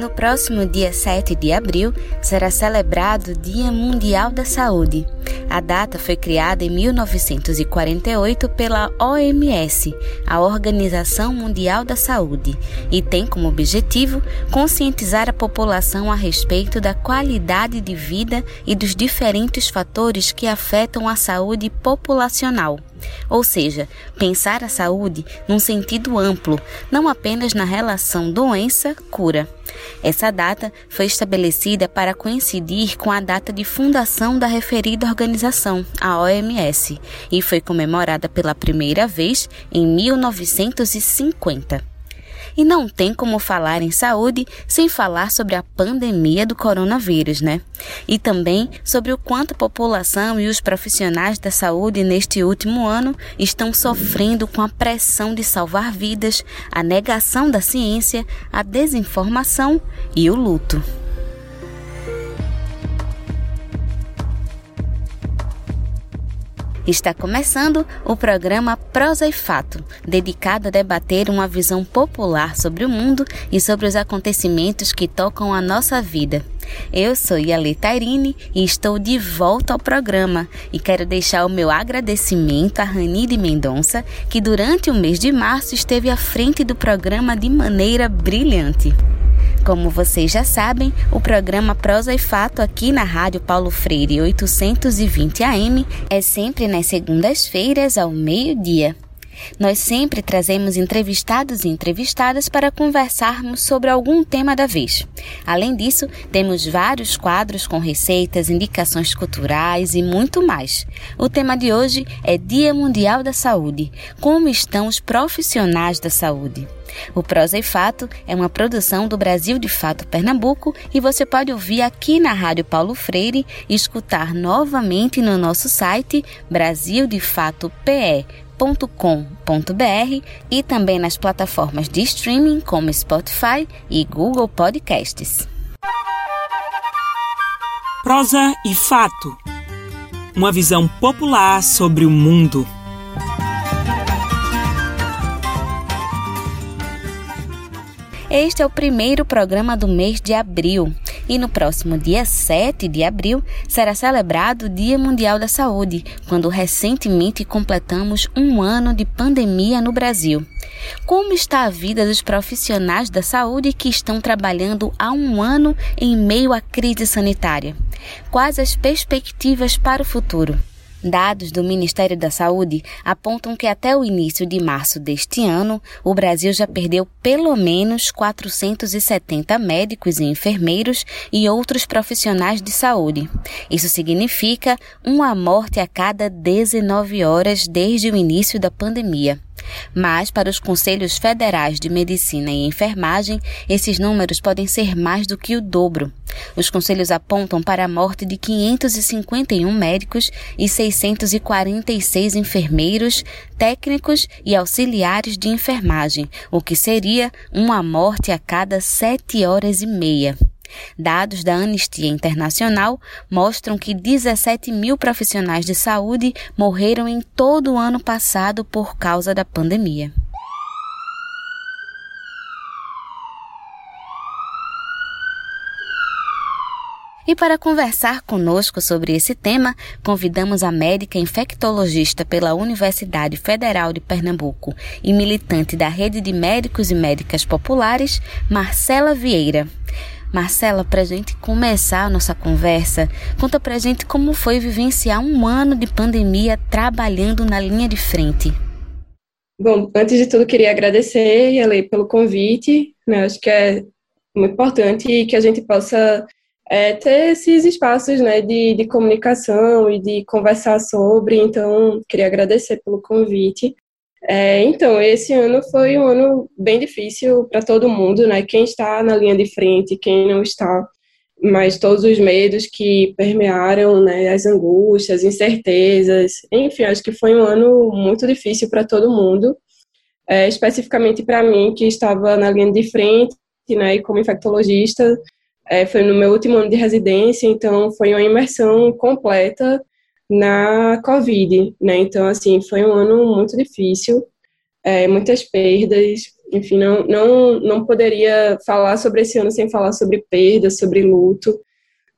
No próximo dia 7 de abril será celebrado o Dia Mundial da Saúde. A data foi criada em 1948 pela OMS, a Organização Mundial da Saúde, e tem como objetivo conscientizar a população a respeito da qualidade de vida e dos diferentes fatores que afetam a saúde populacional. Ou seja, pensar a saúde num sentido amplo, não apenas na relação doença-cura. Essa data foi estabelecida para coincidir com a data de fundação da referida organização, a OMS, e foi comemorada pela primeira vez em 1950. E não tem como falar em saúde sem falar sobre a pandemia do coronavírus, né? E também sobre o quanto a população e os profissionais da saúde neste último ano estão sofrendo com a pressão de salvar vidas, a negação da ciência, a desinformação e o luto. Está começando o programa Prosa e Fato, dedicado a debater uma visão popular sobre o mundo e sobre os acontecimentos que tocam a nossa vida. Eu sou Yali Tairine e estou de volta ao programa e quero deixar o meu agradecimento a Ranide Mendonça, que durante o mês de março esteve à frente do programa de maneira brilhante. Como vocês já sabem, o programa Prosa e Fato aqui na Rádio Paulo Freire 820 AM é sempre nas segundas-feiras ao meio-dia. Nós sempre trazemos entrevistados e entrevistadas para conversarmos sobre algum tema da vez. Além disso, temos vários quadros com receitas, indicações culturais e muito mais. O tema de hoje é Dia Mundial da Saúde. Como estão os profissionais da saúde? O Prosa e Fato é uma produção do Brasil de Fato Pernambuco e você pode ouvir aqui na Rádio Paulo Freire e escutar novamente no nosso site Brasil com.br e também nas plataformas de streaming como Spotify e Google Podcasts. Prosa e fato. Uma visão popular sobre o mundo. Este é o primeiro programa do mês de abril e no próximo dia 7 de abril será celebrado o Dia Mundial da Saúde, quando recentemente completamos um ano de pandemia no Brasil. Como está a vida dos profissionais da saúde que estão trabalhando há um ano em meio à crise sanitária? Quais as perspectivas para o futuro? Dados do Ministério da Saúde apontam que até o início de março deste ano, o Brasil já perdeu pelo menos 470 médicos e enfermeiros e outros profissionais de saúde. Isso significa uma morte a cada 19 horas desde o início da pandemia. Mas, para os Conselhos Federais de Medicina e Enfermagem, esses números podem ser mais do que o dobro. Os conselhos apontam para a morte de 551 médicos e 646 enfermeiros, técnicos e auxiliares de enfermagem, o que seria uma morte a cada sete horas e meia. Dados da Anistia Internacional mostram que 17 mil profissionais de saúde morreram em todo o ano passado por causa da pandemia. E para conversar conosco sobre esse tema, convidamos a médica infectologista pela Universidade Federal de Pernambuco e militante da Rede de Médicos e Médicas Populares, Marcela Vieira. Marcela, para a gente começar a nossa conversa, conta para a gente como foi vivenciar um ano de pandemia trabalhando na linha de frente. Bom, antes de tudo, queria agradecer, Yale, pelo convite. Né? Acho que é muito importante que a gente possa é, ter esses espaços né, de, de comunicação e de conversar sobre. Então, queria agradecer pelo convite. É, então, esse ano foi um ano bem difícil para todo mundo, né? Quem está na linha de frente, quem não está, mas todos os medos que permearam, né? As angústias, incertezas, enfim, acho que foi um ano muito difícil para todo mundo. É, especificamente para mim, que estava na linha de frente, né? E como infectologista, é, foi no meu último ano de residência, então foi uma imersão completa na Covid, né? Então, assim, foi um ano muito difícil, é, muitas perdas, enfim, não, não, não poderia falar sobre esse ano sem falar sobre perda, sobre luto,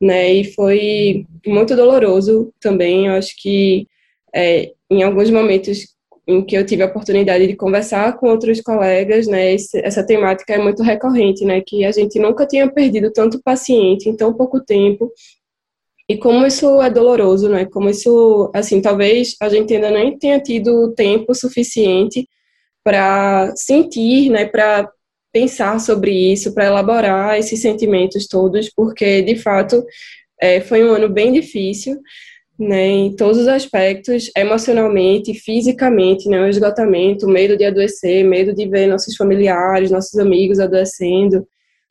né? E foi muito doloroso também. Eu acho que é, em alguns momentos em que eu tive a oportunidade de conversar com outros colegas, né, essa temática é muito recorrente, né, que a gente nunca tinha perdido tanto paciente em tão pouco tempo, e como isso é doloroso, né, como isso, assim, talvez a gente ainda nem tenha tido tempo suficiente para sentir, né, para pensar sobre isso, para elaborar esses sentimentos todos, porque de fato é, foi um ano bem difícil, né, em todos os aspectos, emocionalmente, fisicamente, né, o esgotamento, medo de adoecer, medo de ver nossos familiares, nossos amigos adoecendo,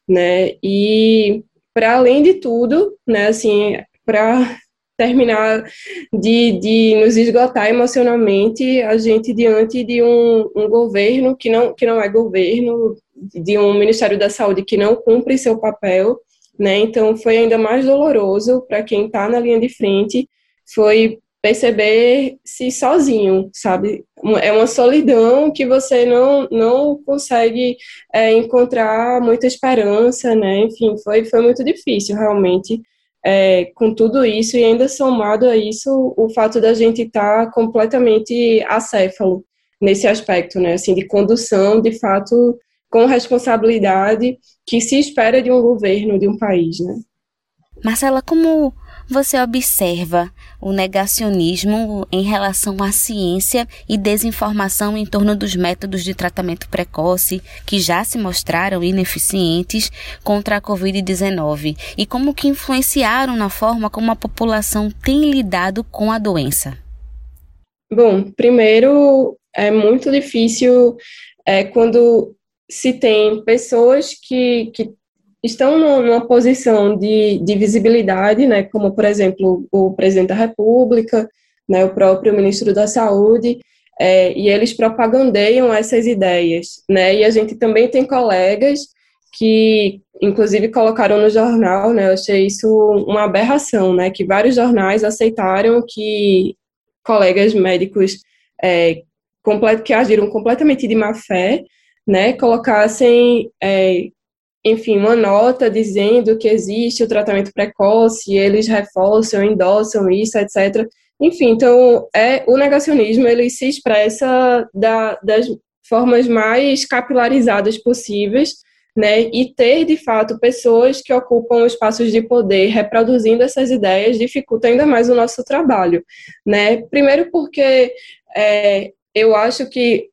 né, e para além de tudo, né, assim, para terminar de, de nos esgotar emocionalmente, a gente diante de um, um governo que não, que não é governo, de um Ministério da Saúde que não cumpre seu papel, né? Então foi ainda mais doloroso para quem está na linha de frente, foi perceber-se sozinho, sabe? É uma solidão que você não, não consegue é, encontrar muita esperança, né? Enfim, foi, foi muito difícil, realmente é, com tudo isso e ainda somado a isso o fato da gente estar tá completamente acéfalo nesse aspecto, né, assim, de condução, de fato, com responsabilidade que se espera de um governo, de um país, né. Marcela, como você observa o negacionismo em relação à ciência e desinformação em torno dos métodos de tratamento precoce que já se mostraram ineficientes contra a Covid-19 e como que influenciaram na forma como a população tem lidado com a doença? Bom, primeiro é muito difícil é, quando se tem pessoas que, que estão numa posição de, de visibilidade, né, como, por exemplo, o presidente da República, né, o próprio ministro da Saúde, é, e eles propagandeiam essas ideias, né, e a gente também tem colegas que, inclusive, colocaram no jornal, né, eu achei isso uma aberração, né, que vários jornais aceitaram que colegas médicos é, que agiram completamente de má fé, né, colocassem é, enfim, uma nota dizendo que existe o tratamento precoce, eles reforçam, endossam isso, etc. Enfim, então, é, o negacionismo, ele se expressa da, das formas mais capilarizadas possíveis, né, e ter, de fato, pessoas que ocupam espaços de poder reproduzindo essas ideias dificulta ainda mais o nosso trabalho, né, primeiro porque é, eu acho que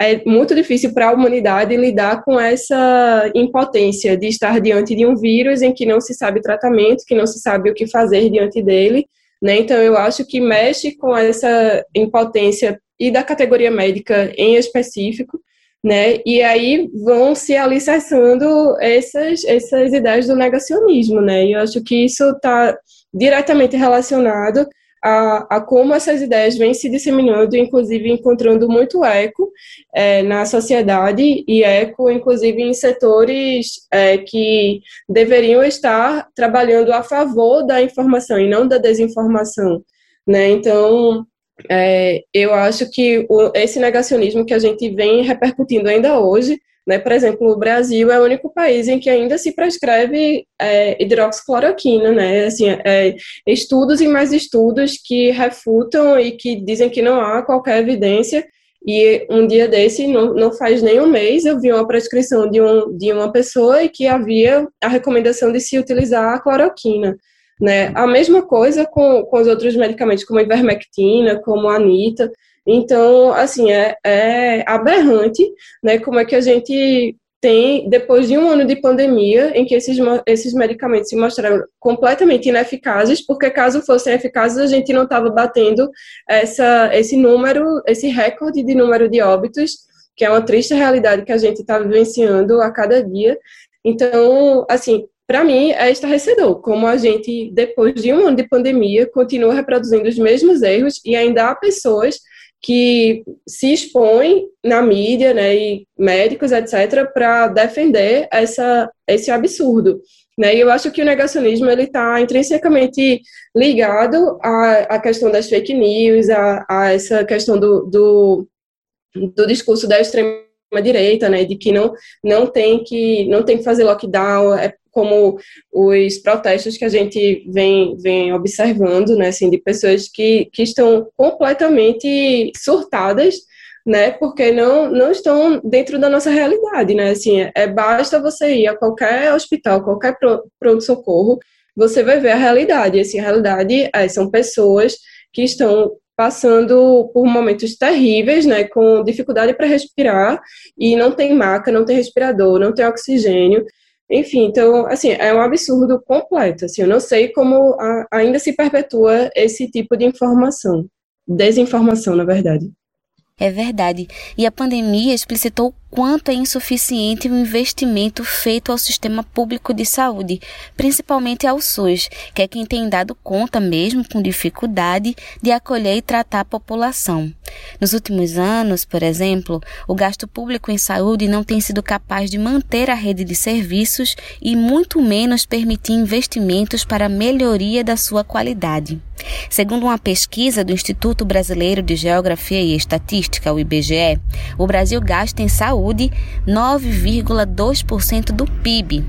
é muito difícil para a humanidade lidar com essa impotência de estar diante de um vírus em que não se sabe tratamento, que não se sabe o que fazer diante dele. Né? Então, eu acho que mexe com essa impotência e da categoria médica em específico, né? E aí vão se alicerçando essas, essas ideias do negacionismo, né? E eu acho que isso está diretamente relacionado a, a, como essas ideias vêm se disseminando, inclusive encontrando muito eco é, na sociedade e eco, inclusive, em setores é, que deveriam estar trabalhando a favor da informação e não da desinformação. Né? Então, é, eu acho que o, esse negacionismo que a gente vem repercutindo ainda hoje né? Por exemplo, o Brasil é o único país em que ainda se prescreve é, hidroxicloroquina, né? Assim, é, estudos e mais estudos que refutam e que dizem que não há qualquer evidência. E um dia desse, não, não faz nem um mês, eu vi uma prescrição de, um, de uma pessoa e que havia a recomendação de se utilizar a cloroquina. Né? A mesma coisa com, com os outros medicamentos, como a ivermectina, como a anita. Então, assim, é, é aberrante, né, como é que a gente tem, depois de um ano de pandemia, em que esses, esses medicamentos se mostraram completamente ineficazes, porque caso fossem eficazes, a gente não estava batendo essa, esse número, esse recorde de número de óbitos, que é uma triste realidade que a gente está vivenciando a cada dia. Então, assim, para mim é estarrecedor como a gente, depois de um ano de pandemia, continua reproduzindo os mesmos erros e ainda há pessoas que se expõem na mídia, né, e médicos, etc., para defender essa, esse absurdo. Né? E eu acho que o negacionismo ele está intrinsecamente ligado à, à questão das fake news, a, a essa questão do, do, do discurso da extrema direita, né, de que não, não tem que não tem que fazer lockdown, é como os protestos que a gente vem, vem observando, né, assim, de pessoas que, que estão completamente surtadas, né, porque não, não estão dentro da nossa realidade, né, assim, é, basta você ir a qualquer hospital, qualquer pronto-socorro, você vai ver a realidade, assim, a realidade é, são pessoas que estão passando por momentos terríveis, né, com dificuldade para respirar e não tem maca, não tem respirador, não tem oxigênio. Enfim, então, assim, é um absurdo completo. Assim, eu não sei como a, ainda se perpetua esse tipo de informação, desinformação, na verdade. É verdade. E a pandemia explicitou quanto é insuficiente o investimento feito ao sistema público de saúde, principalmente ao SUS, que é quem tem dado conta mesmo com dificuldade de acolher e tratar a população. Nos últimos anos, por exemplo, o gasto público em saúde não tem sido capaz de manter a rede de serviços e muito menos permitir investimentos para a melhoria da sua qualidade. Segundo uma pesquisa do Instituto Brasileiro de Geografia e Estatística, o IBGE, o Brasil gasta em saúde 9,2% do PIB,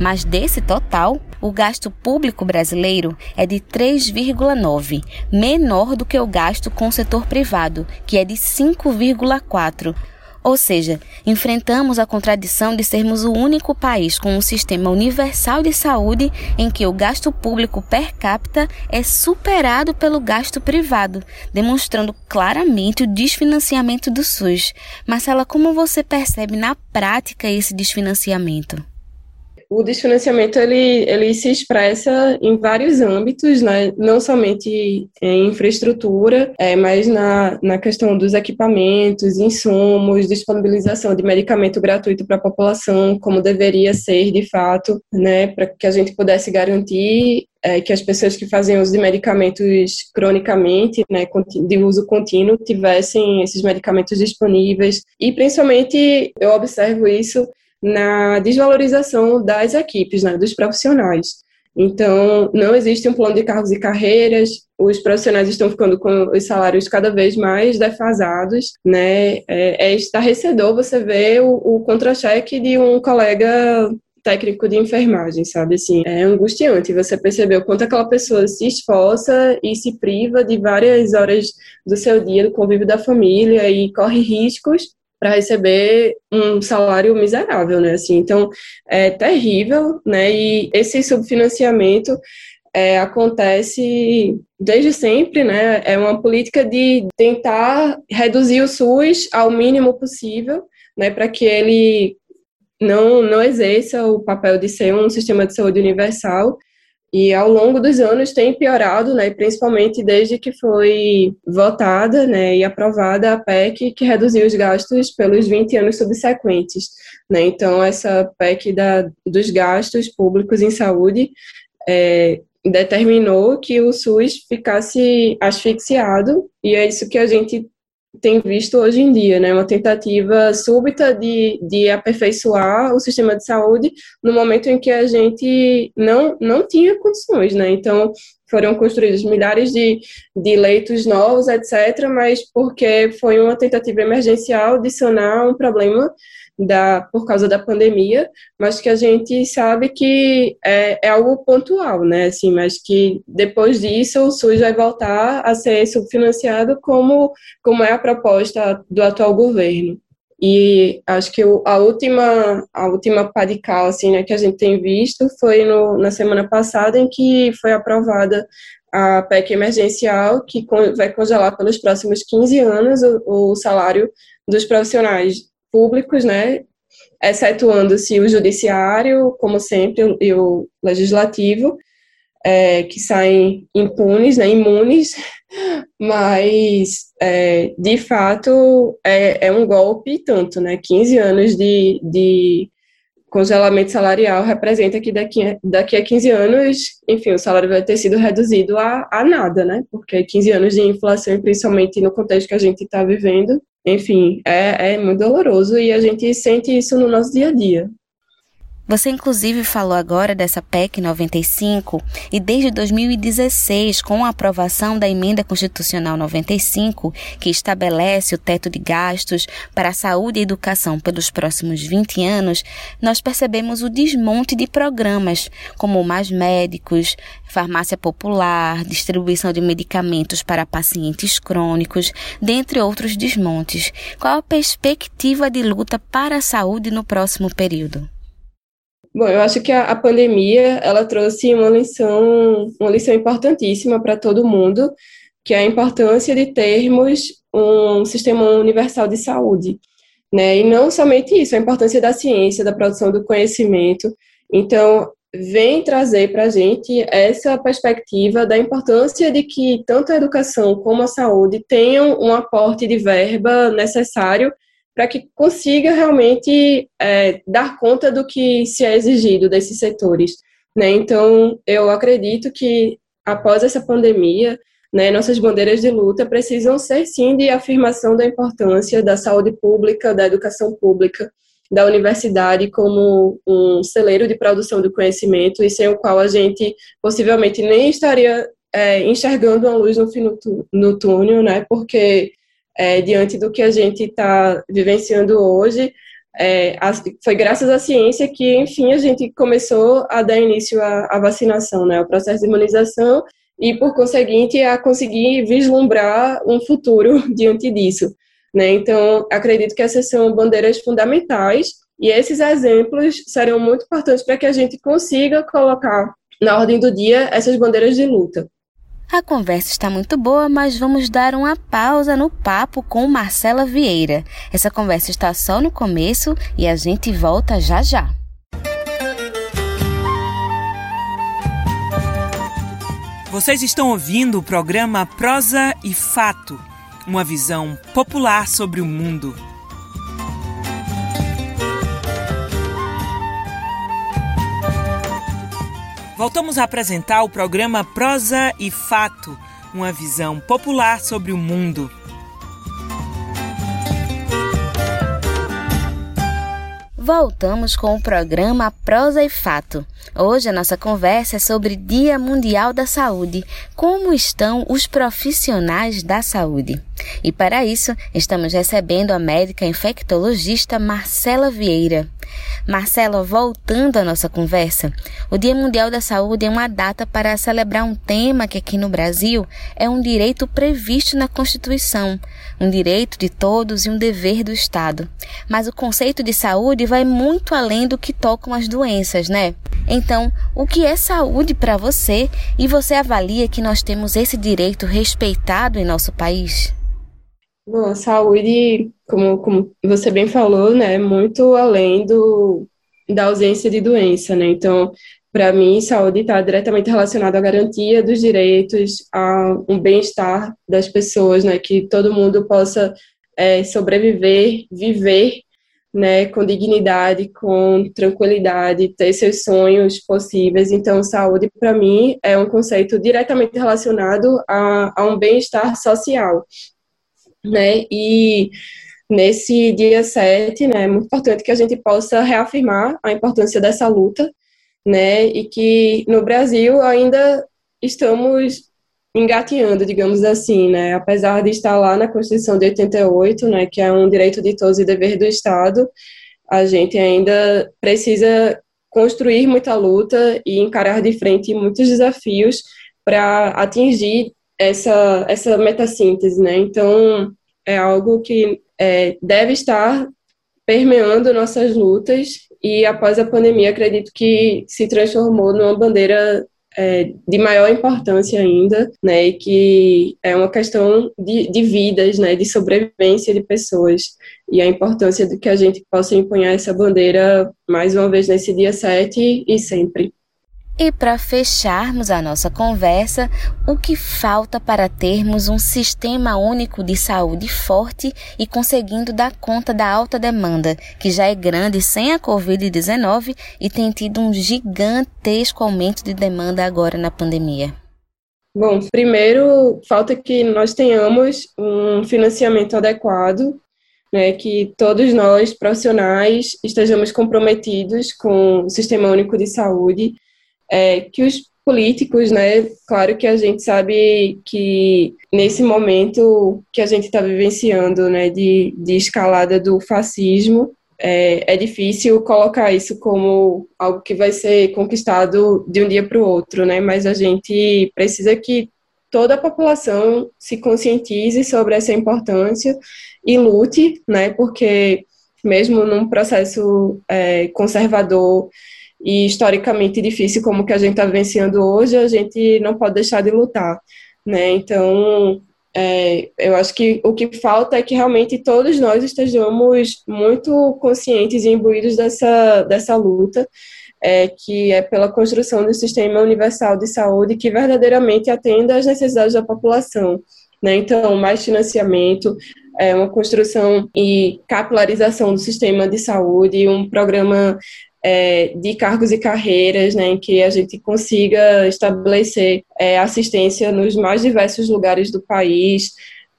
mas desse total, o gasto público brasileiro é de 3,9, menor do que o gasto com o setor privado, que é de 5,4. Ou seja, enfrentamos a contradição de sermos o único país com um sistema universal de saúde em que o gasto público per capita é superado pelo gasto privado, demonstrando claramente o desfinanciamento do SUS. Marcela, como você percebe na prática esse desfinanciamento? O desfinanciamento ele, ele se expressa em vários âmbitos, né? não somente em infraestrutura, é, mas na, na questão dos equipamentos, insumos, disponibilização de medicamento gratuito para a população, como deveria ser de fato, né? para que a gente pudesse garantir é, que as pessoas que fazem uso de medicamentos cronicamente, né, de uso contínuo, tivessem esses medicamentos disponíveis. E, principalmente, eu observo isso na desvalorização das equipes, né, dos profissionais. Então, não existe um plano de cargos e carreiras, os profissionais estão ficando com os salários cada vez mais defasados, né? É, é estarrecedor você ver o, o contra-cheque de um colega técnico de enfermagem, sabe? Assim, é angustiante você perceber o quanto aquela pessoa se esforça e se priva de várias horas do seu dia, do convívio da família e corre riscos para receber um salário miserável, né? Assim, então é terrível, né? E esse subfinanciamento é, acontece desde sempre, né? É uma política de tentar reduzir o SUS ao mínimo possível, né? Para que ele não, não exerça o papel de ser um sistema de saúde universal e ao longo dos anos tem piorado, né, principalmente desde que foi votada né, e aprovada a PEC que reduziu os gastos pelos 20 anos subsequentes. Né? Então, essa PEC da, dos gastos públicos em saúde é, determinou que o SUS ficasse asfixiado, e é isso que a gente tem visto hoje em dia, né? Uma tentativa súbita de, de aperfeiçoar o sistema de saúde no momento em que a gente não, não tinha condições, né? Então, foram construídos milhares de, de leitos novos, etc., mas porque foi uma tentativa emergencial de sanar um problema da, por causa da pandemia, mas que a gente sabe que é, é, algo pontual, né? Assim, mas que depois disso o SUS vai voltar a ser subfinanciado como, como é a proposta do atual governo. E acho que a última a última pá de cal assim, né, que a gente tem visto foi no, na semana passada em que foi aprovada a PEC emergencial que vai congelar pelos próximos 15 anos o, o salário dos profissionais públicos, né, excetuando-se o judiciário, como sempre, e o legislativo, é, que saem impunes, né, imunes, mas, é, de fato, é, é um golpe tanto, né, 15 anos de, de congelamento salarial representa que daqui, daqui a 15 anos, enfim, o salário vai ter sido reduzido a, a nada, né? Porque 15 anos de inflação, principalmente no contexto que a gente está vivendo, enfim, é, é muito doloroso e a gente sente isso no nosso dia a dia. Você, inclusive, falou agora dessa PEC 95 e desde 2016, com a aprovação da Emenda Constitucional 95, que estabelece o teto de gastos para a saúde e educação pelos próximos 20 anos, nós percebemos o desmonte de programas como Mais Médicos, farmácia popular, distribuição de medicamentos para pacientes crônicos, dentre outros desmontes. Qual a perspectiva de luta para a saúde no próximo período? Bom, eu acho que a, a pandemia ela trouxe uma lição, uma lição importantíssima para todo mundo, que é a importância de termos um sistema universal de saúde, né? E não somente isso, a importância da ciência, da produção do conhecimento. Então, vem trazer para a gente essa perspectiva da importância de que tanto a educação como a saúde tenham um aporte de verba necessário para que consiga realmente é, dar conta do que se é exigido desses setores. Né? Então, eu acredito que após essa pandemia, né, nossas bandeiras de luta precisam ser sim de afirmação da importância da saúde pública, da educação pública, da universidade como um celeiro de produção do conhecimento e sem o qual a gente possivelmente nem estaria é, enxergando uma luz no fim no túnel, né? Porque é, diante do que a gente está vivenciando hoje, é, foi graças à ciência que, enfim, a gente começou a dar início à, à vacinação, né, o processo de imunização, e, por conseguinte, a conseguir vislumbrar um futuro diante disso. Né? Então, acredito que essas são bandeiras fundamentais, e esses exemplos serão muito importantes para que a gente consiga colocar na ordem do dia essas bandeiras de luta. A conversa está muito boa, mas vamos dar uma pausa no papo com Marcela Vieira. Essa conversa está só no começo e a gente volta já já. Vocês estão ouvindo o programa Prosa e Fato, uma visão popular sobre o mundo. Voltamos a apresentar o programa Prosa e Fato, uma visão popular sobre o mundo. Voltamos com o programa Prosa e Fato. Hoje a nossa conversa é sobre Dia Mundial da Saúde. Como estão os profissionais da saúde? E para isso, estamos recebendo a médica infectologista Marcela Vieira. Marcela, voltando à nossa conversa, o Dia Mundial da Saúde é uma data para celebrar um tema que aqui no Brasil é um direito previsto na Constituição, um direito de todos e um dever do Estado. Mas o conceito de saúde vai muito além do que tocam as doenças, né? Então, o que é saúde para você e você avalia que nós temos esse direito respeitado em nosso país? Bom, saúde, como, como você bem falou, né, muito além do, da ausência de doença, né? Então, para mim, saúde está diretamente relacionada à garantia dos direitos, a um bem-estar das pessoas, né? Que todo mundo possa é, sobreviver, viver, né? Com dignidade, com tranquilidade, ter seus sonhos possíveis. Então, saúde, para mim, é um conceito diretamente relacionado a, a um bem-estar social, né? E nesse dia 7, né, é muito importante que a gente possa reafirmar a importância dessa luta, né? E que no Brasil ainda estamos engateando, digamos assim, né? Apesar de estar lá na Constituição de 88, né, que é um direito de todos e dever do Estado, a gente ainda precisa construir muita luta e encarar de frente muitos desafios para atingir essa, essa metassíntese, né? Então, é algo que é, deve estar permeando nossas lutas e após a pandemia acredito que se transformou numa bandeira é, de maior importância ainda, né, e que é uma questão de, de vidas, né, de sobrevivência de pessoas, e a importância de que a gente possa empunhar essa bandeira mais uma vez nesse dia 7 e sempre. E para fecharmos a nossa conversa, o que falta para termos um sistema único de saúde forte e conseguindo dar conta da alta demanda, que já é grande sem a Covid-19 e tem tido um gigantesco aumento de demanda agora na pandemia? Bom, primeiro, falta que nós tenhamos um financiamento adequado né, que todos nós, profissionais, estejamos comprometidos com o Sistema Único de Saúde, é, que os políticos, né, claro que a gente sabe que nesse momento que a gente está vivenciando, né, de, de escalada do fascismo, é, é difícil colocar isso como algo que vai ser conquistado de um dia para o outro, né, mas a gente precisa que toda a população se conscientize sobre essa importância e lute, né, porque mesmo num processo é, conservador e historicamente difícil como que a gente está vivenciando hoje, a gente não pode deixar de lutar, né, então é, eu acho que o que falta é que realmente todos nós estejamos muito conscientes e imbuídos dessa, dessa luta, é, que é pela construção do sistema universal de saúde que verdadeiramente atenda às necessidades da população. Né? Então, mais financiamento, é, uma construção e capilarização do sistema de saúde, um programa é, de cargos e carreiras, né, em que a gente consiga estabelecer é, assistência nos mais diversos lugares do país,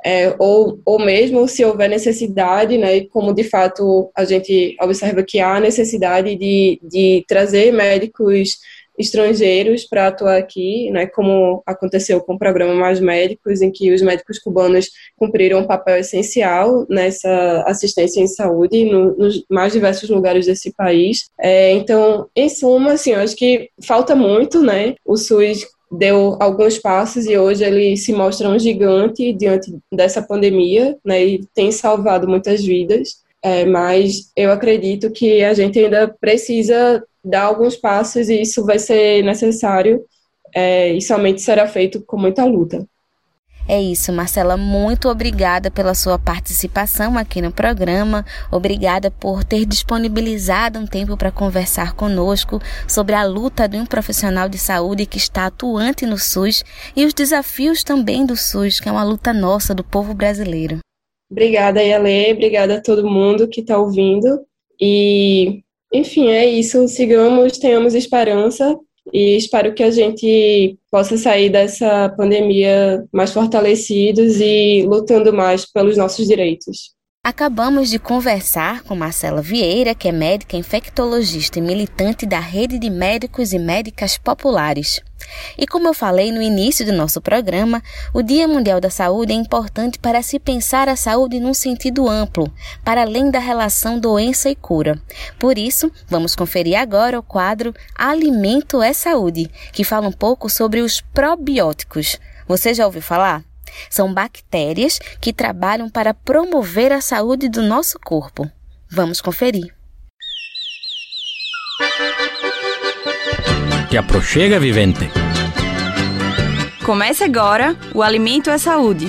é, ou, ou mesmo se houver necessidade, né, como de fato a gente observa que há necessidade de, de trazer médicos estrangeiros para atuar aqui, né, como aconteceu com o programa Mais Médicos, em que os médicos cubanos cumpriram um papel essencial nessa assistência em saúde no, nos mais diversos lugares desse país. É, então, em suma, assim, eu acho que falta muito, né, o SUS deu alguns passos e hoje ele se mostra um gigante diante dessa pandemia, né, e tem salvado muitas vidas. É, mas eu acredito que a gente ainda precisa dar alguns passos e isso vai ser necessário é, e somente será feito com muita luta. É isso, Marcela. Muito obrigada pela sua participação aqui no programa. Obrigada por ter disponibilizado um tempo para conversar conosco sobre a luta de um profissional de saúde que está atuante no SUS e os desafios também do SUS, que é uma luta nossa, do povo brasileiro. Obrigada, Yale. Obrigada a todo mundo que está ouvindo. E, enfim, é isso. Sigamos, tenhamos esperança e espero que a gente possa sair dessa pandemia mais fortalecidos e lutando mais pelos nossos direitos. Acabamos de conversar com Marcela Vieira, que é médica infectologista e militante da Rede de Médicos e Médicas Populares. E como eu falei no início do nosso programa, o Dia Mundial da Saúde é importante para se pensar a saúde num sentido amplo, para além da relação doença e cura. Por isso, vamos conferir agora o quadro Alimento é Saúde, que fala um pouco sobre os probióticos. Você já ouviu falar? São bactérias que trabalham para promover a saúde do nosso corpo. Vamos conferir. Te aproxega, vivente. Comece agora o Alimento é Saúde.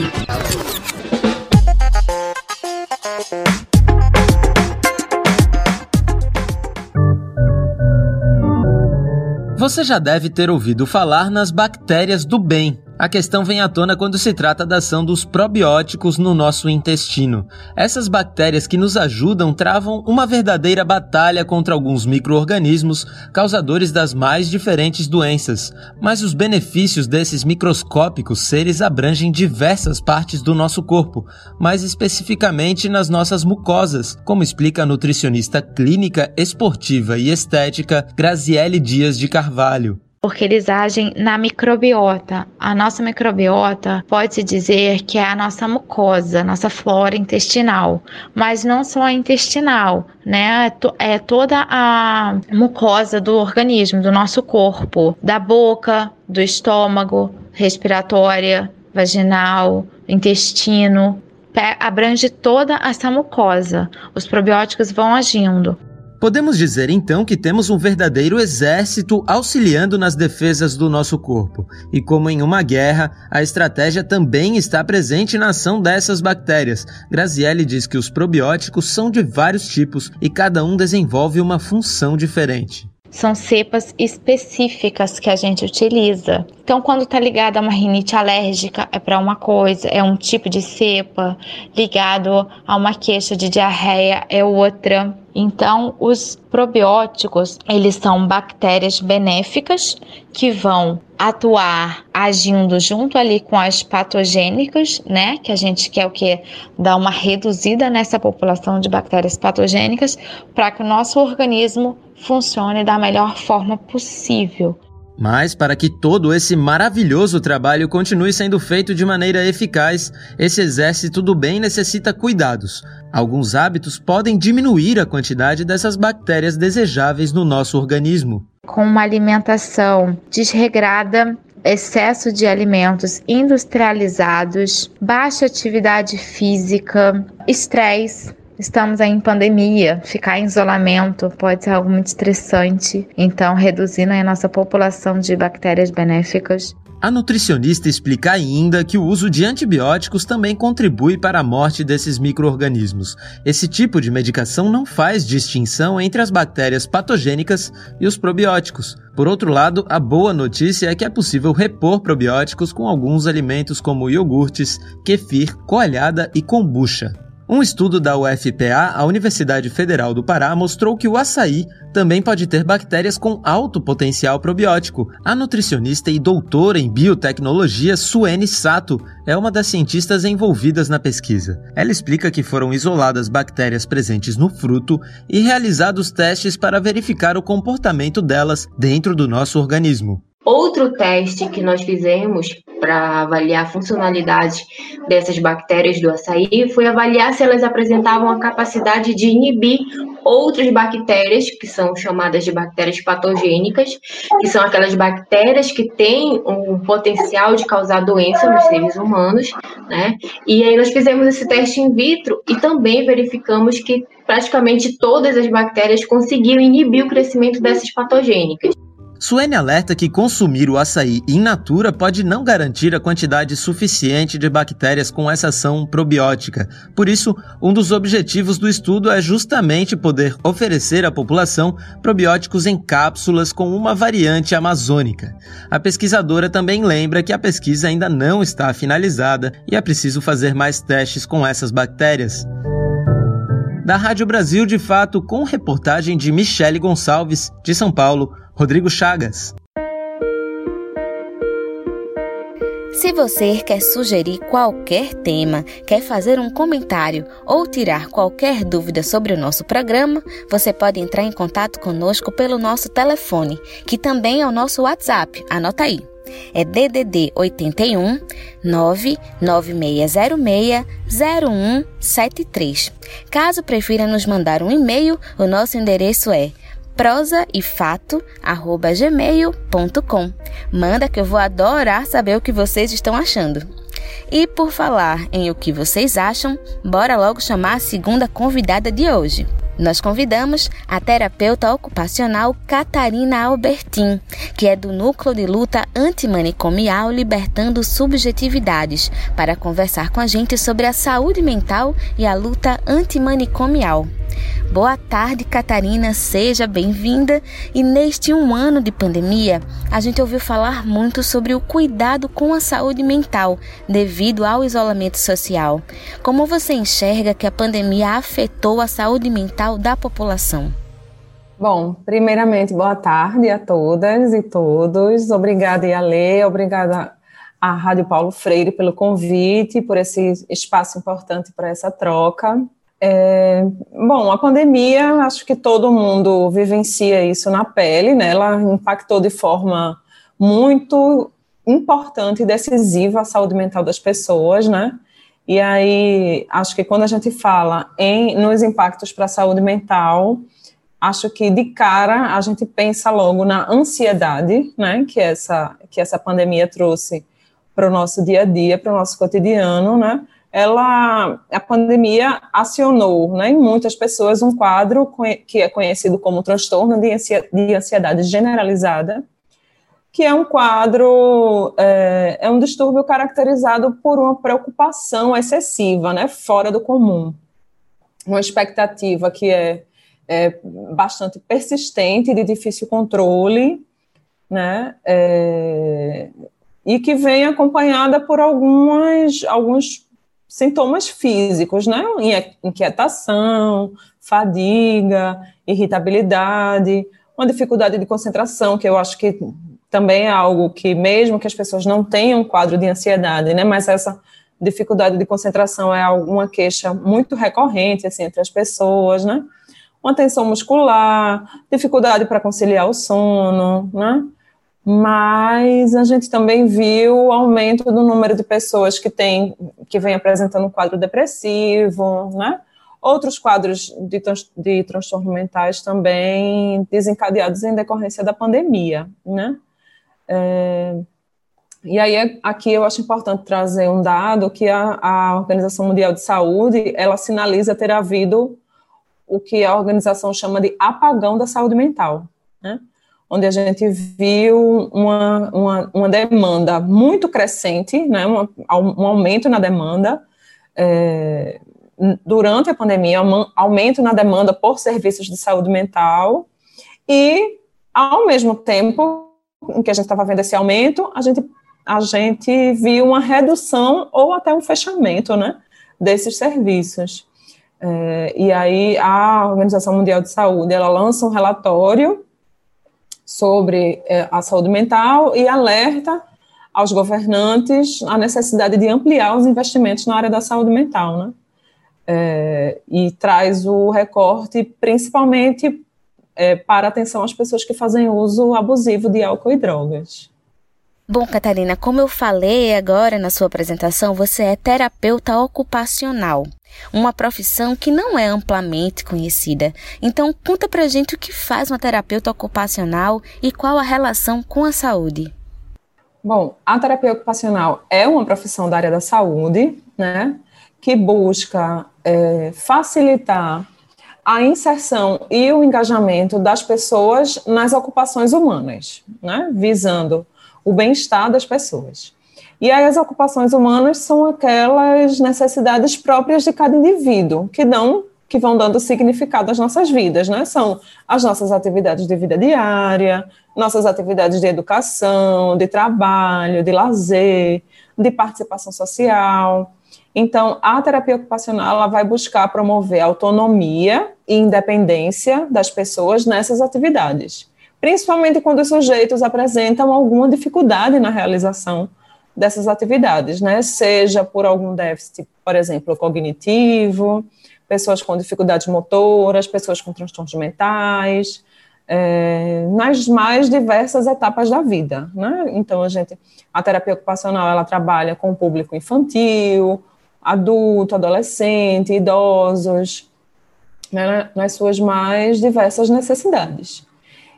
Você já deve ter ouvido falar nas bactérias do bem, a questão vem à tona quando se trata da ação dos probióticos no nosso intestino. Essas bactérias que nos ajudam travam uma verdadeira batalha contra alguns micro-organismos causadores das mais diferentes doenças. Mas os benefícios desses microscópicos seres abrangem diversas partes do nosso corpo, mais especificamente nas nossas mucosas, como explica a nutricionista clínica, esportiva e estética Graziele Dias de Carvalho porque eles agem na microbiota. A nossa microbiota pode-se dizer que é a nossa mucosa, nossa flora intestinal, mas não só a intestinal, né? É toda a mucosa do organismo, do nosso corpo, da boca, do estômago, respiratória, vaginal, intestino, abrange toda essa mucosa. Os probióticos vão agindo. Podemos dizer então que temos um verdadeiro exército auxiliando nas defesas do nosso corpo. E como em uma guerra, a estratégia também está presente na ação dessas bactérias. Graziele diz que os probióticos são de vários tipos e cada um desenvolve uma função diferente. São cepas específicas que a gente utiliza. Então, quando está ligado a uma rinite alérgica, é para uma coisa, é um tipo de cepa, ligado a uma queixa de diarreia, é outra. Então, os probióticos, eles são bactérias benéficas que vão atuar agindo junto ali com as patogênicas, né? Que a gente quer o que dar uma reduzida nessa população de bactérias patogênicas para que o nosso organismo funcione da melhor forma possível. Mas para que todo esse maravilhoso trabalho continue sendo feito de maneira eficaz, esse exército do bem necessita cuidados. Alguns hábitos podem diminuir a quantidade dessas bactérias desejáveis no nosso organismo. Com uma alimentação desregrada, excesso de alimentos industrializados, baixa atividade física, estresse, Estamos em pandemia, ficar em isolamento pode ser algo muito estressante, então reduzindo a nossa população de bactérias benéficas. A nutricionista explica ainda que o uso de antibióticos também contribui para a morte desses microorganismos. Esse tipo de medicação não faz distinção entre as bactérias patogênicas e os probióticos. Por outro lado, a boa notícia é que é possível repor probióticos com alguns alimentos como iogurtes, kefir, coalhada e kombucha. Um estudo da UFPA, a Universidade Federal do Pará, mostrou que o açaí também pode ter bactérias com alto potencial probiótico. A nutricionista e doutora em biotecnologia Suene Sato é uma das cientistas envolvidas na pesquisa. Ela explica que foram isoladas bactérias presentes no fruto e realizados testes para verificar o comportamento delas dentro do nosso organismo. Outro teste que nós fizemos para avaliar a funcionalidade dessas bactérias do açaí foi avaliar se elas apresentavam a capacidade de inibir outras bactérias, que são chamadas de bactérias patogênicas, que são aquelas bactérias que têm um potencial de causar doença nos seres humanos, né? E aí nós fizemos esse teste in vitro e também verificamos que praticamente todas as bactérias conseguiam inibir o crescimento dessas patogênicas. Suene alerta que consumir o açaí in natura pode não garantir a quantidade suficiente de bactérias com essa ação probiótica. Por isso, um dos objetivos do estudo é justamente poder oferecer à população probióticos em cápsulas com uma variante amazônica. A pesquisadora também lembra que a pesquisa ainda não está finalizada e é preciso fazer mais testes com essas bactérias da Rádio Brasil de Fato, com reportagem de Michele Gonçalves, de São Paulo, Rodrigo Chagas. Se você quer sugerir qualquer tema, quer fazer um comentário ou tirar qualquer dúvida sobre o nosso programa, você pode entrar em contato conosco pelo nosso telefone, que também é o nosso WhatsApp. Anota aí. É DDD 81 99606 0173. Caso prefira nos mandar um e-mail, o nosso endereço é prosaifato@gmail.com. Manda que eu vou adorar saber o que vocês estão achando. E por falar em o que vocês acham, bora logo chamar a segunda convidada de hoje. Nós convidamos a terapeuta ocupacional Catarina Albertin, que é do Núcleo de Luta Antimanicomial Libertando Subjetividades, para conversar com a gente sobre a saúde mental e a luta antimanicomial. Boa tarde, Catarina, seja bem-vinda. E neste um ano de pandemia, a gente ouviu falar muito sobre o cuidado com a saúde mental devido ao isolamento social. Como você enxerga que a pandemia afetou a saúde mental da população? Bom, primeiramente, boa tarde a todas e todos. Obrigada, Iale, obrigada à Rádio Paulo Freire pelo convite, por esse espaço importante para essa troca. É, bom, a pandemia, acho que todo mundo vivencia isso na pele, né? Ela impactou de forma muito importante e decisiva a saúde mental das pessoas, né? E aí, acho que quando a gente fala em nos impactos para a saúde mental, acho que de cara a gente pensa logo na ansiedade, né? Que essa que essa pandemia trouxe para o nosso dia a dia, para o nosso cotidiano, né? Ela, a pandemia acionou né, em muitas pessoas um quadro que é conhecido como transtorno de ansiedade generalizada, que é um quadro, é, é um distúrbio caracterizado por uma preocupação excessiva, né, fora do comum, uma expectativa que é, é bastante persistente, de difícil controle, né, é, e que vem acompanhada por algumas, alguns sintomas físicos, né? Inquietação, fadiga, irritabilidade, uma dificuldade de concentração, que eu acho que também é algo que, mesmo que as pessoas não tenham um quadro de ansiedade, né? Mas essa dificuldade de concentração é alguma queixa muito recorrente, assim, entre as pessoas, né? Uma tensão muscular, dificuldade para conciliar o sono, né? Mas a gente também viu o aumento do número de pessoas que tem, que vem apresentando um quadro depressivo, né? Outros quadros de, de transtornos mentais também desencadeados em decorrência da pandemia, né? É, e aí, aqui eu acho importante trazer um dado que a, a Organização Mundial de Saúde, ela sinaliza ter havido o que a organização chama de apagão da saúde mental? Onde a gente viu uma, uma, uma demanda muito crescente, né, um, um aumento na demanda é, durante a pandemia, um aumento na demanda por serviços de saúde mental e, ao mesmo tempo em que a gente estava vendo esse aumento, a gente, a gente viu uma redução ou até um fechamento, né, desses serviços. É, e aí a Organização Mundial de Saúde, ela lança um relatório sobre é, a saúde mental e alerta aos governantes a necessidade de ampliar os investimentos na área da saúde mental, né? É, e traz o recorte principalmente é, para atenção às pessoas que fazem uso abusivo de álcool e drogas. Bom, Catarina, como eu falei agora na sua apresentação, você é terapeuta ocupacional, uma profissão que não é amplamente conhecida. Então, conta pra gente o que faz uma terapeuta ocupacional e qual a relação com a saúde. Bom, a terapia ocupacional é uma profissão da área da saúde, né, que busca é, facilitar a inserção e o engajamento das pessoas nas ocupações humanas, né, visando o bem-estar das pessoas. E aí as ocupações humanas são aquelas necessidades próprias de cada indivíduo, que dão que vão dando significado às nossas vidas, né? São as nossas atividades de vida diária, nossas atividades de educação, de trabalho, de lazer, de participação social. Então, a terapia ocupacional ela vai buscar promover autonomia e independência das pessoas nessas atividades principalmente quando os sujeitos apresentam alguma dificuldade na realização dessas atividades, né? Seja por algum déficit, por exemplo, cognitivo, pessoas com dificuldades motoras, pessoas com transtornos mentais, é, nas mais diversas etapas da vida, né? Então a gente, a terapia ocupacional, ela trabalha com o público infantil, adulto, adolescente, idosos, né, nas suas mais diversas necessidades.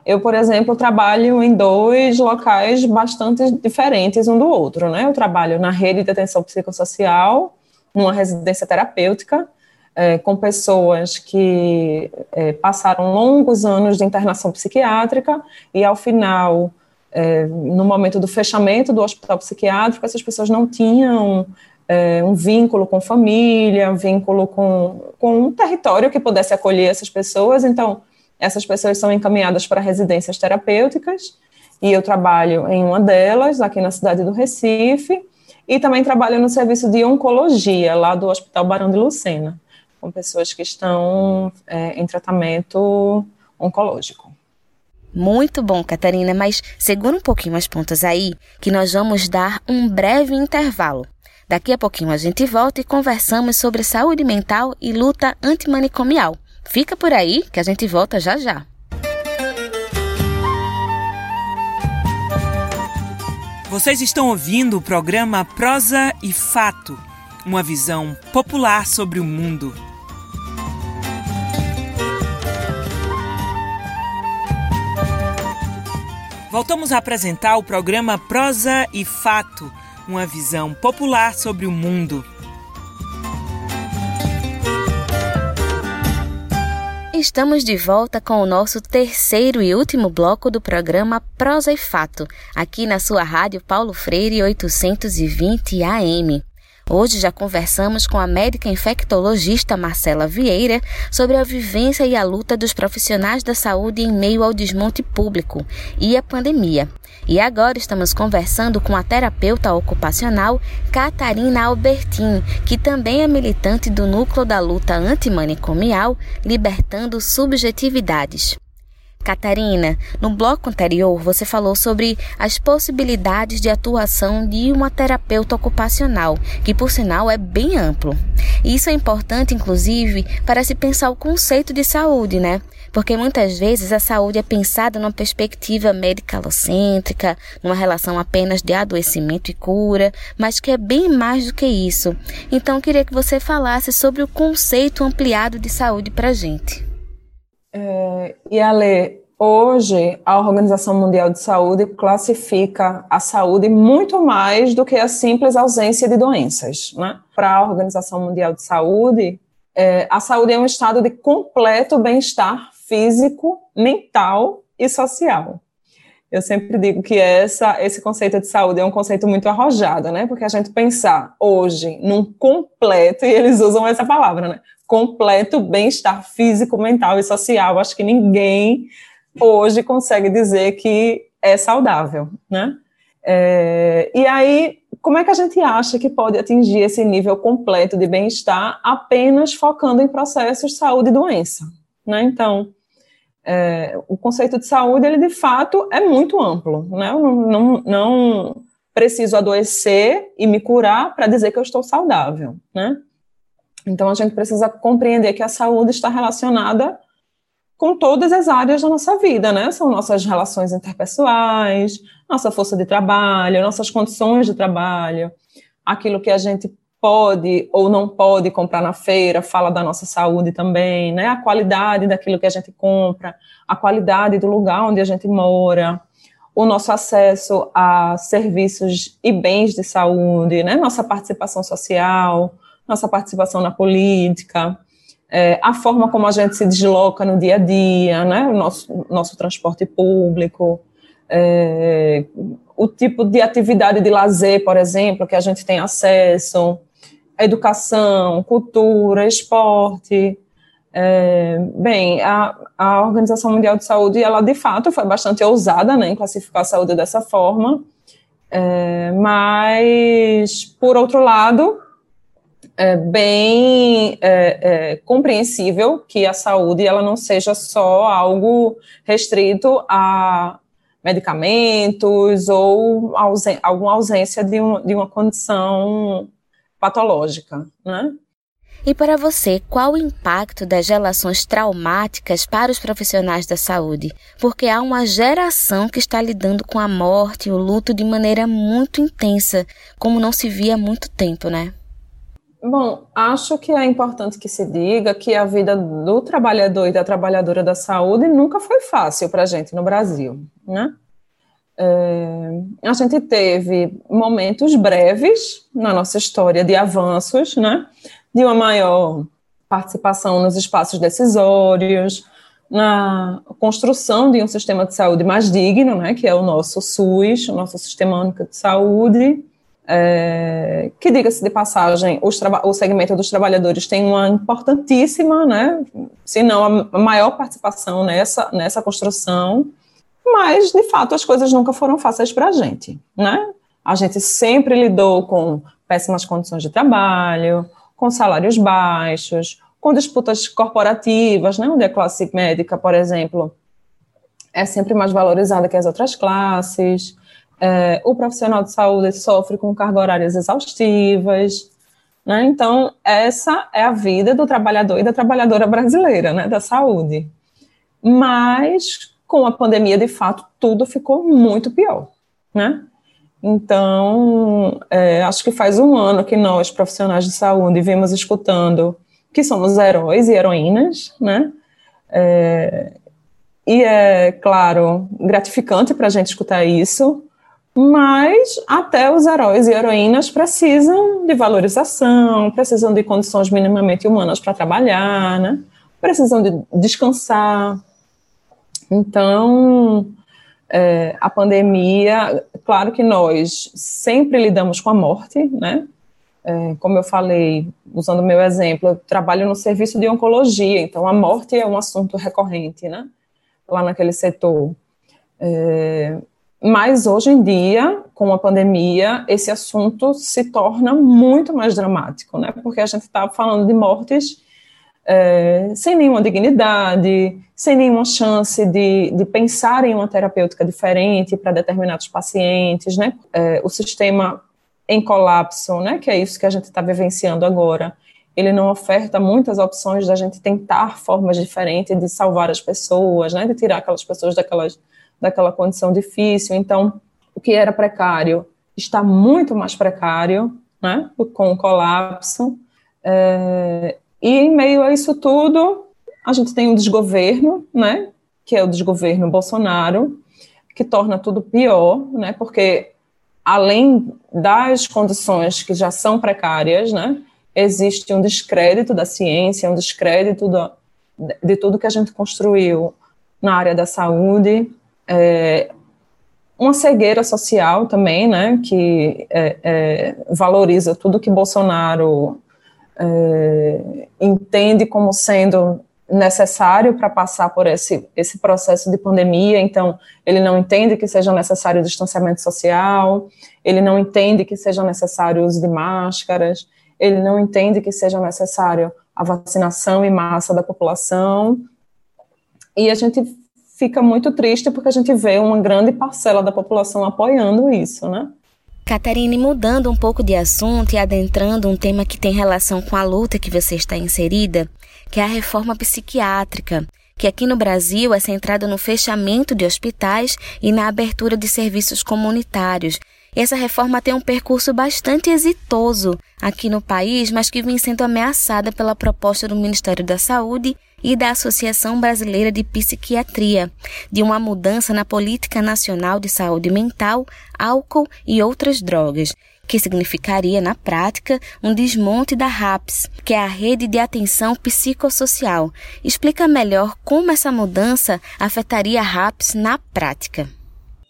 Eu, por exemplo, trabalho em dois locais bastante diferentes um do outro, né? Eu trabalho na rede de atenção psicossocial, numa residência terapêutica, é, com pessoas que é, passaram longos anos de internação psiquiátrica e, ao final, é, no momento do fechamento do hospital psiquiátrico, essas pessoas não tinham é, um vínculo com família, um vínculo com, com um território que pudesse acolher essas pessoas, então essas pessoas são encaminhadas para residências terapêuticas, e eu trabalho em uma delas, aqui na cidade do Recife, e também trabalho no serviço de oncologia, lá do Hospital Barão de Lucena, com pessoas que estão é, em tratamento oncológico. Muito bom, Catarina, mas segura um pouquinho as pontas aí, que nós vamos dar um breve intervalo. Daqui a pouquinho a gente volta e conversamos sobre saúde mental e luta antimanicomial. Fica por aí que a gente volta já já. Vocês estão ouvindo o programa Prosa e Fato, uma visão popular sobre o mundo. Voltamos a apresentar o programa Prosa e Fato, uma visão popular sobre o mundo. Estamos de volta com o nosso terceiro e último bloco do programa Prosa e Fato, aqui na sua rádio Paulo Freire 820 AM. Hoje já conversamos com a médica infectologista Marcela Vieira sobre a vivência e a luta dos profissionais da saúde em meio ao desmonte público e a pandemia. E agora estamos conversando com a terapeuta ocupacional Catarina Albertin, que também é militante do núcleo da luta antimanicomial Libertando Subjetividades. Catarina, no bloco anterior você falou sobre as possibilidades de atuação de uma terapeuta ocupacional, que por sinal é bem amplo. E isso é importante, inclusive, para se pensar o conceito de saúde, né? Porque muitas vezes a saúde é pensada numa perspectiva medicalocêntrica, numa relação apenas de adoecimento e cura, mas que é bem mais do que isso. Então, queria que você falasse sobre o conceito ampliado de saúde para gente. É, e Ale, hoje a Organização Mundial de Saúde classifica a saúde muito mais do que a simples ausência de doenças. Né? Para a Organização Mundial de Saúde, é, a saúde é um estado de completo bem-estar físico, mental e social. Eu sempre digo que essa, esse conceito de saúde é um conceito muito arrojado, né? Porque a gente pensar hoje num completo, e eles usam essa palavra, né? Completo bem-estar físico, mental e social. Acho que ninguém hoje consegue dizer que é saudável, né? É, e aí, como é que a gente acha que pode atingir esse nível completo de bem-estar apenas focando em processos de saúde e doença? Né? Então, é, o conceito de saúde, ele de fato é muito amplo. Né? Eu não, não, não preciso adoecer e me curar para dizer que eu estou saudável. Né? Então, a gente precisa compreender que a saúde está relacionada com todas as áreas da nossa vida, né? São nossas relações interpessoais, nossa força de trabalho, nossas condições de trabalho, aquilo que a gente pode ou não pode comprar na feira, fala da nossa saúde também, né? A qualidade daquilo que a gente compra, a qualidade do lugar onde a gente mora, o nosso acesso a serviços e bens de saúde, né? Nossa participação social, nossa participação na política, é, a forma como a gente se desloca no dia a dia, né, o nosso, nosso transporte público, é, o tipo de atividade de lazer, por exemplo, que a gente tem acesso, educação, cultura, esporte. É, bem, a, a Organização Mundial de Saúde, ela de fato foi bastante ousada né, em classificar a saúde dessa forma, é, mas, por outro lado, é bem é, é, compreensível que a saúde ela não seja só algo restrito a medicamentos ou ausen alguma ausência de, um, de uma condição patológica, né? E para você, qual o impacto das relações traumáticas para os profissionais da saúde? Porque há uma geração que está lidando com a morte e o luto de maneira muito intensa, como não se via há muito tempo, né? Bom, acho que é importante que se diga que a vida do trabalhador e da trabalhadora da saúde nunca foi fácil para a gente no Brasil, né? É, a gente teve momentos breves na nossa história de avanços, né? De uma maior participação nos espaços decisórios, na construção de um sistema de saúde mais digno, né? Que é o nosso SUS, o nosso Sistema Único de Saúde é, que diga-se de passagem, o segmento dos trabalhadores tem uma importantíssima, né, se não a maior participação nessa, nessa construção, mas, de fato, as coisas nunca foram fáceis para a gente, né? A gente sempre lidou com péssimas condições de trabalho, com salários baixos, com disputas corporativas, né, onde a classe médica, por exemplo, é sempre mais valorizada que as outras classes, é, o profissional de saúde sofre com cargas horárias exaustivas, né? Então, essa é a vida do trabalhador e da trabalhadora brasileira, né, da saúde. Mas, com a pandemia, de fato, tudo ficou muito pior, né? Então, é, acho que faz um ano que nós, profissionais de saúde, vimos escutando que somos heróis e heroínas, né? É, e é, claro, gratificante para a gente escutar isso, mas até os heróis e heroínas precisam de valorização, precisam de condições minimamente humanas para trabalhar, né? precisam de descansar. Então, é, a pandemia, claro que nós sempre lidamos com a morte, né? É, como eu falei, usando o meu exemplo, eu trabalho no serviço de oncologia, então a morte é um assunto recorrente, né? Lá naquele setor. É, mas hoje em dia, com a pandemia, esse assunto se torna muito mais dramático, né? Porque a gente está falando de mortes é, sem nenhuma dignidade, sem nenhuma chance de, de pensar em uma terapêutica diferente para determinados pacientes, né? É, o sistema em colapso, né, que é isso que a gente está vivenciando agora, ele não oferta muitas opções da gente tentar formas diferentes de salvar as pessoas, né, de tirar aquelas pessoas daquelas, daquela condição difícil. Então, o que era precário está muito mais precário, né, com o colapso. É, e em meio a isso tudo, a gente tem um desgoverno, né, que é o desgoverno Bolsonaro, que torna tudo pior, né, porque além das condições que já são precárias, né, existe um descrédito da ciência, um descrédito do, de tudo que a gente construiu na área da saúde, é, uma cegueira social também, né, que é, é, valoriza tudo que Bolsonaro é, entende como sendo necessário para passar por esse, esse processo de pandemia, então ele não entende que seja necessário o distanciamento social, ele não entende que seja necessário o uso de máscaras, ele não entende que seja necessário a vacinação em massa da população, e a gente fica muito triste porque a gente vê uma grande parcela da população apoiando isso, né? Catarine, mudando um pouco de assunto e adentrando um tema que tem relação com a luta que você está inserida, que é a reforma psiquiátrica, que aqui no Brasil é centrada no fechamento de hospitais e na abertura de serviços comunitários. Essa reforma tem um percurso bastante exitoso aqui no país, mas que vem sendo ameaçada pela proposta do Ministério da Saúde e da Associação Brasileira de Psiquiatria, de uma mudança na política nacional de saúde mental, álcool e outras drogas que significaria, na prática, um desmonte da RAPS, que é a Rede de Atenção Psicossocial. Explica melhor como essa mudança afetaria a RAPS na prática.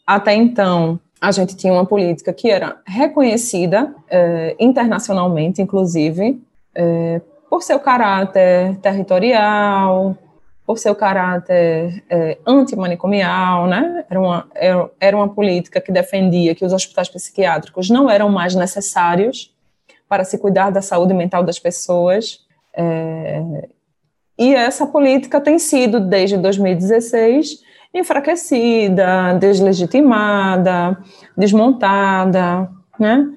Até então, a gente tinha uma política que era reconhecida eh, internacionalmente, inclusive, eh, por seu caráter territorial, por seu caráter é, antimanicomial, né? Era uma, era uma política que defendia que os hospitais psiquiátricos não eram mais necessários para se cuidar da saúde mental das pessoas. É, e essa política tem sido, desde 2016, enfraquecida, deslegitimada, desmontada, né?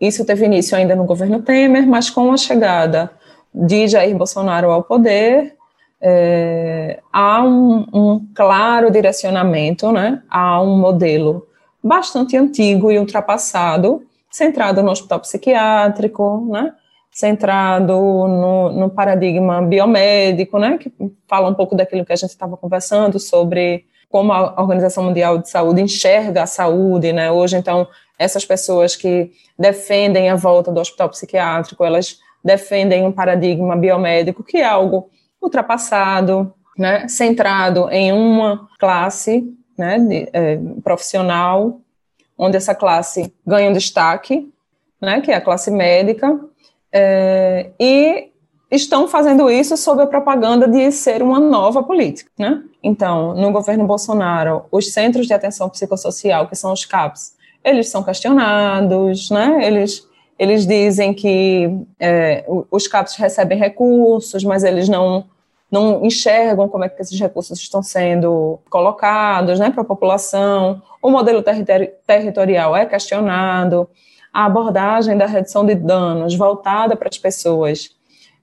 Isso teve início ainda no governo Temer, mas com a chegada de Jair Bolsonaro ao poder, é, há um, um, claro direcionamento, né, há um modelo bastante antigo e ultrapassado, centrado no hospital psiquiátrico, né, centrado no, no paradigma biomédico, né, que fala um pouco daquilo que a gente estava conversando sobre como a Organização Mundial de Saúde enxerga a saúde, né, hoje, então, essas pessoas que defendem a volta do hospital psiquiátrico, elas defendem um paradigma biomédico que é algo ultrapassado, né, centrado em uma classe né, de, é, profissional, onde essa classe ganha um destaque, né, que é a classe médica, é, e estão fazendo isso sob a propaganda de ser uma nova política. Né? Então, no governo Bolsonaro, os centros de atenção psicossocial, que são os CAPs, eles são questionados, né? eles eles dizem que é, os CAPs recebem recursos, mas eles não, não enxergam como é que esses recursos estão sendo colocados né, para a população. O modelo terri territorial é questionado. A abordagem da redução de danos voltada para as pessoas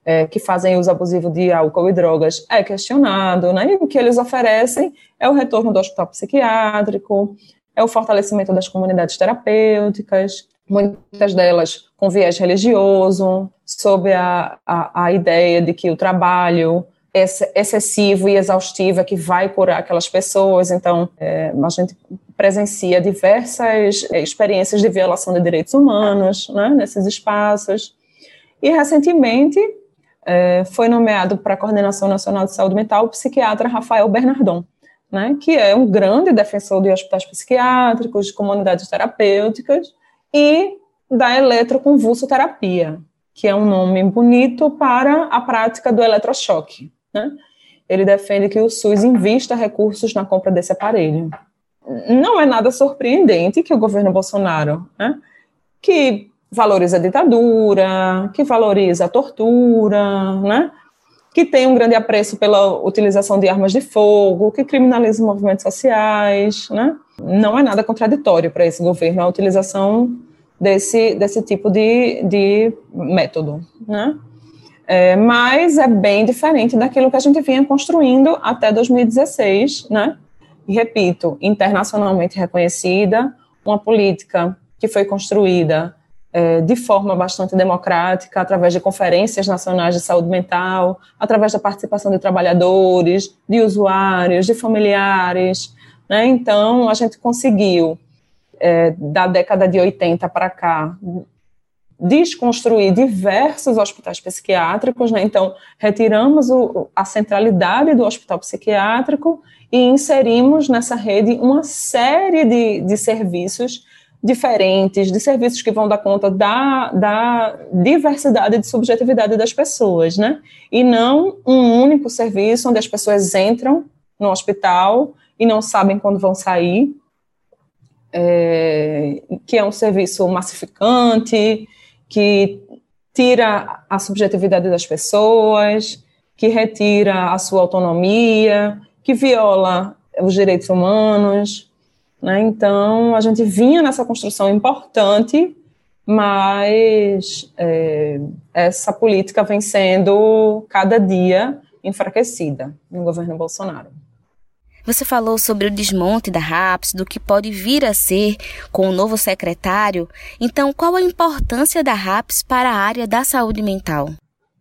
é, que fazem uso abusivo de álcool e drogas é questionado. Né, e o que eles oferecem é o retorno do hospital psiquiátrico, é o fortalecimento das comunidades terapêuticas, muitas delas com viés religioso, sob a, a, a ideia de que o trabalho excessivo e exaustivo é que vai curar aquelas pessoas. Então, é, a gente presencia diversas experiências de violação de direitos humanos né, nesses espaços. E, recentemente, é, foi nomeado para a Coordenação Nacional de Saúde Mental o psiquiatra Rafael Bernardon, né, que é um grande defensor de hospitais psiquiátricos, de comunidades terapêuticas, e da eletroconvulsoterapia, que é um nome bonito para a prática do eletrochoque. Né? Ele defende que o SUS invista recursos na compra desse aparelho. Não é nada surpreendente que o governo Bolsonaro, né, que valoriza a ditadura, que valoriza a tortura, né, que tem um grande apreço pela utilização de armas de fogo, que criminaliza movimentos sociais, né, não é nada contraditório para esse governo a utilização desse, desse tipo de, de método, né? É, mas é bem diferente daquilo que a gente vinha construindo até 2016, né? E repito, internacionalmente reconhecida, uma política que foi construída é, de forma bastante democrática, através de conferências nacionais de saúde mental, através da participação de trabalhadores, de usuários, de familiares. Né? Então, a gente conseguiu, é, da década de 80 para cá, desconstruir diversos hospitais psiquiátricos, né? Então, retiramos o, a centralidade do hospital psiquiátrico e inserimos nessa rede uma série de, de serviços diferentes, de serviços que vão dar conta da, da diversidade de subjetividade das pessoas, né? E não um único serviço onde as pessoas entram no hospital e não sabem quando vão sair, é, que é um serviço massificante, que tira a subjetividade das pessoas, que retira a sua autonomia, que viola os direitos humanos. Né? Então, a gente vinha nessa construção importante, mas é, essa política vem sendo cada dia enfraquecida no governo Bolsonaro. Você falou sobre o desmonte da RAPS, do que pode vir a ser com o novo secretário. Então, qual a importância da RAPS para a área da saúde mental?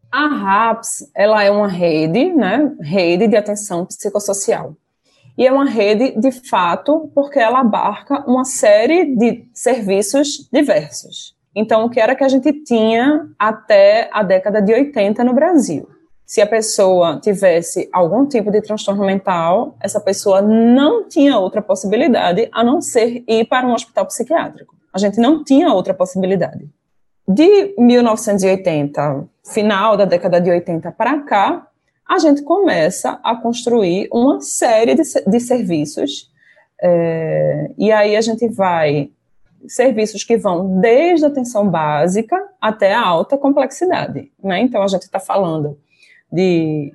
A RAPS, ela é uma rede, né, rede de atenção psicossocial. E é uma rede, de fato, porque ela abarca uma série de serviços diversos. Então, o que era que a gente tinha até a década de 80 no Brasil? Se a pessoa tivesse algum tipo de transtorno mental, essa pessoa não tinha outra possibilidade a não ser ir para um hospital psiquiátrico. A gente não tinha outra possibilidade. De 1980, final da década de 80 para cá, a gente começa a construir uma série de, de serviços. É, e aí a gente vai serviços que vão desde a atenção básica até a alta complexidade. Né? Então, a gente está falando de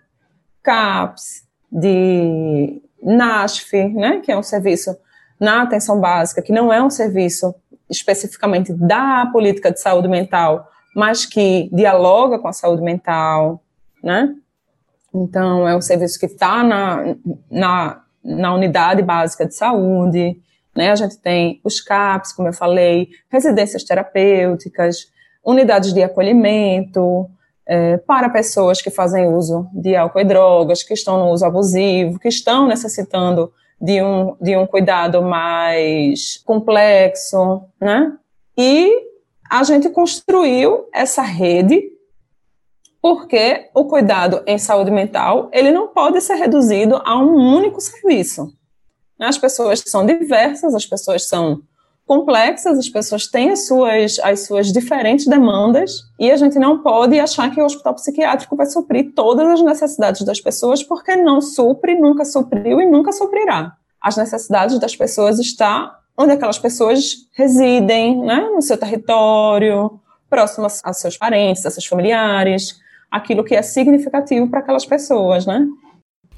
CAPS, de NASF, né, que é um serviço na atenção básica, que não é um serviço especificamente da política de saúde mental, mas que dialoga com a saúde mental, né? Então, é um serviço que está na, na, na unidade básica de saúde, né? A gente tem os CAPS, como eu falei, residências terapêuticas, unidades de acolhimento, é, para pessoas que fazem uso de álcool e drogas, que estão no uso abusivo, que estão necessitando de um, de um cuidado mais complexo, né? E a gente construiu essa rede porque o cuidado em saúde mental ele não pode ser reduzido a um único serviço. As pessoas são diversas, as pessoas são complexas, as pessoas têm as suas, as suas diferentes demandas e a gente não pode achar que o hospital psiquiátrico vai suprir todas as necessidades das pessoas, porque não supre, nunca supriu e nunca suprirá. As necessidades das pessoas estão onde aquelas pessoas residem, né, no seu território, próximas a seus parentes, a seus familiares, aquilo que é significativo para aquelas pessoas, né?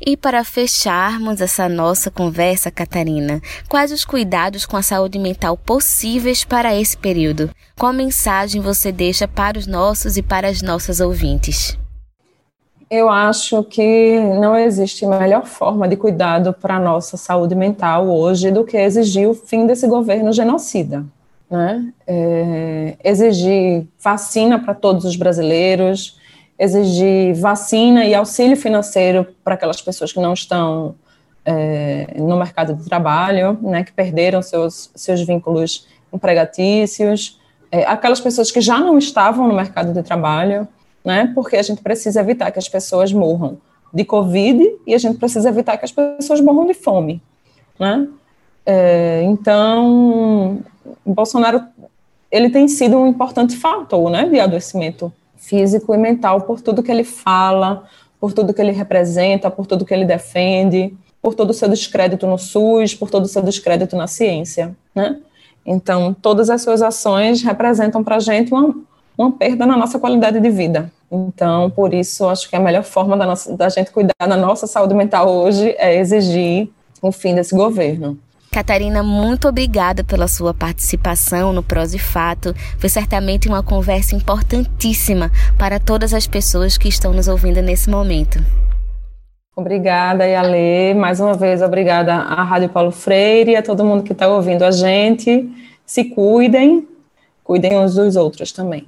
E para fecharmos essa nossa conversa, Catarina, quais os cuidados com a saúde mental possíveis para esse período? Qual mensagem você deixa para os nossos e para as nossas ouvintes? Eu acho que não existe melhor forma de cuidado para a nossa saúde mental hoje do que exigir o fim desse governo genocida. Né? É, exigir vacina para todos os brasileiros, exigir vacina e auxílio financeiro para aquelas pessoas que não estão é, no mercado de trabalho, né, que perderam seus, seus vínculos empregatícios, é, aquelas pessoas que já não estavam no mercado de trabalho, né, porque a gente precisa evitar que as pessoas morram de Covid e a gente precisa evitar que as pessoas morram de fome, né. É, então, Bolsonaro ele tem sido um importante fator, né, de adoecimento físico e mental por tudo que ele fala, por tudo que ele representa, por tudo que ele defende, por todo o seu descrédito no SUS, por todo o seu descrédito na ciência, né? Então, todas as suas ações representam para a gente uma, uma perda na nossa qualidade de vida. Então, por isso, acho que a melhor forma da, nossa, da gente cuidar da nossa saúde mental hoje é exigir o fim desse governo. Catarina, muito obrigada pela sua participação no Pros e Fato. Foi certamente uma conversa importantíssima para todas as pessoas que estão nos ouvindo nesse momento. Obrigada, Yale. Mais uma vez, obrigada à Rádio Paulo Freire e a todo mundo que está ouvindo a gente. Se cuidem, cuidem uns dos outros também.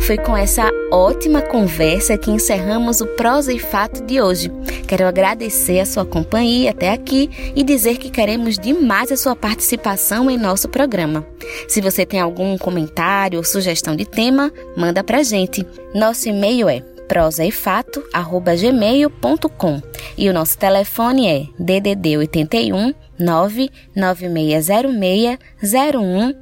Foi com essa ótima conversa que encerramos o Prosa e Fato de hoje. Quero agradecer a sua companhia até aqui e dizer que queremos demais a sua participação em nosso programa. Se você tem algum comentário ou sugestão de tema, manda pra gente. Nosso e-mail é prosaefato@gmail.com e o nosso telefone é DDD 81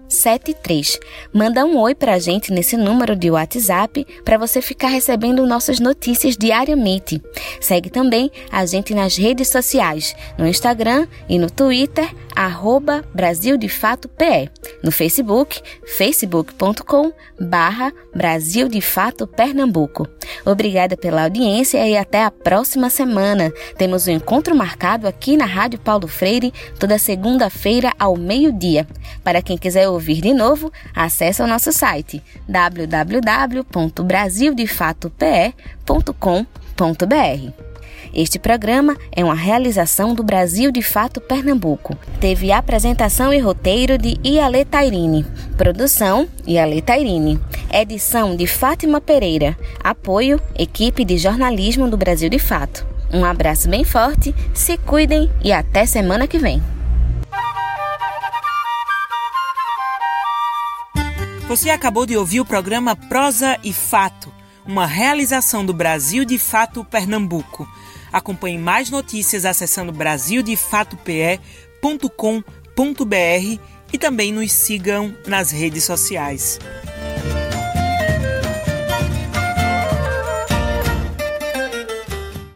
996060173. Manda um oi pra gente nesse número de WhatsApp para você ficar recebendo nossas notícias diariamente. Segue também a gente nas redes sociais, no Instagram e no Twitter, arroba Brasil de Fato PE. No Facebook, facebook.com barra Brasil de Fato Pernambuco. Obrigada pela audiência e até a próxima semana. Temos um encontro marcado aqui na Rádio Paulo Freire toda segunda-feira ao meio-dia. Para quem quiser ouvir de novo, acesse o nosso site www.brasildefatope.com.br. Este programa é uma realização do Brasil de Fato Pernambuco. Teve apresentação e roteiro de Iale Tairine. Produção Iale Tairine. Edição de Fátima Pereira. Apoio Equipe de Jornalismo do Brasil de Fato. Um abraço bem forte, se cuidem e até semana que vem. Você acabou de ouvir o programa Prosa e Fato, uma realização do Brasil de Fato Pernambuco. Acompanhe mais notícias acessando brasildefatope.com.br e também nos sigam nas redes sociais.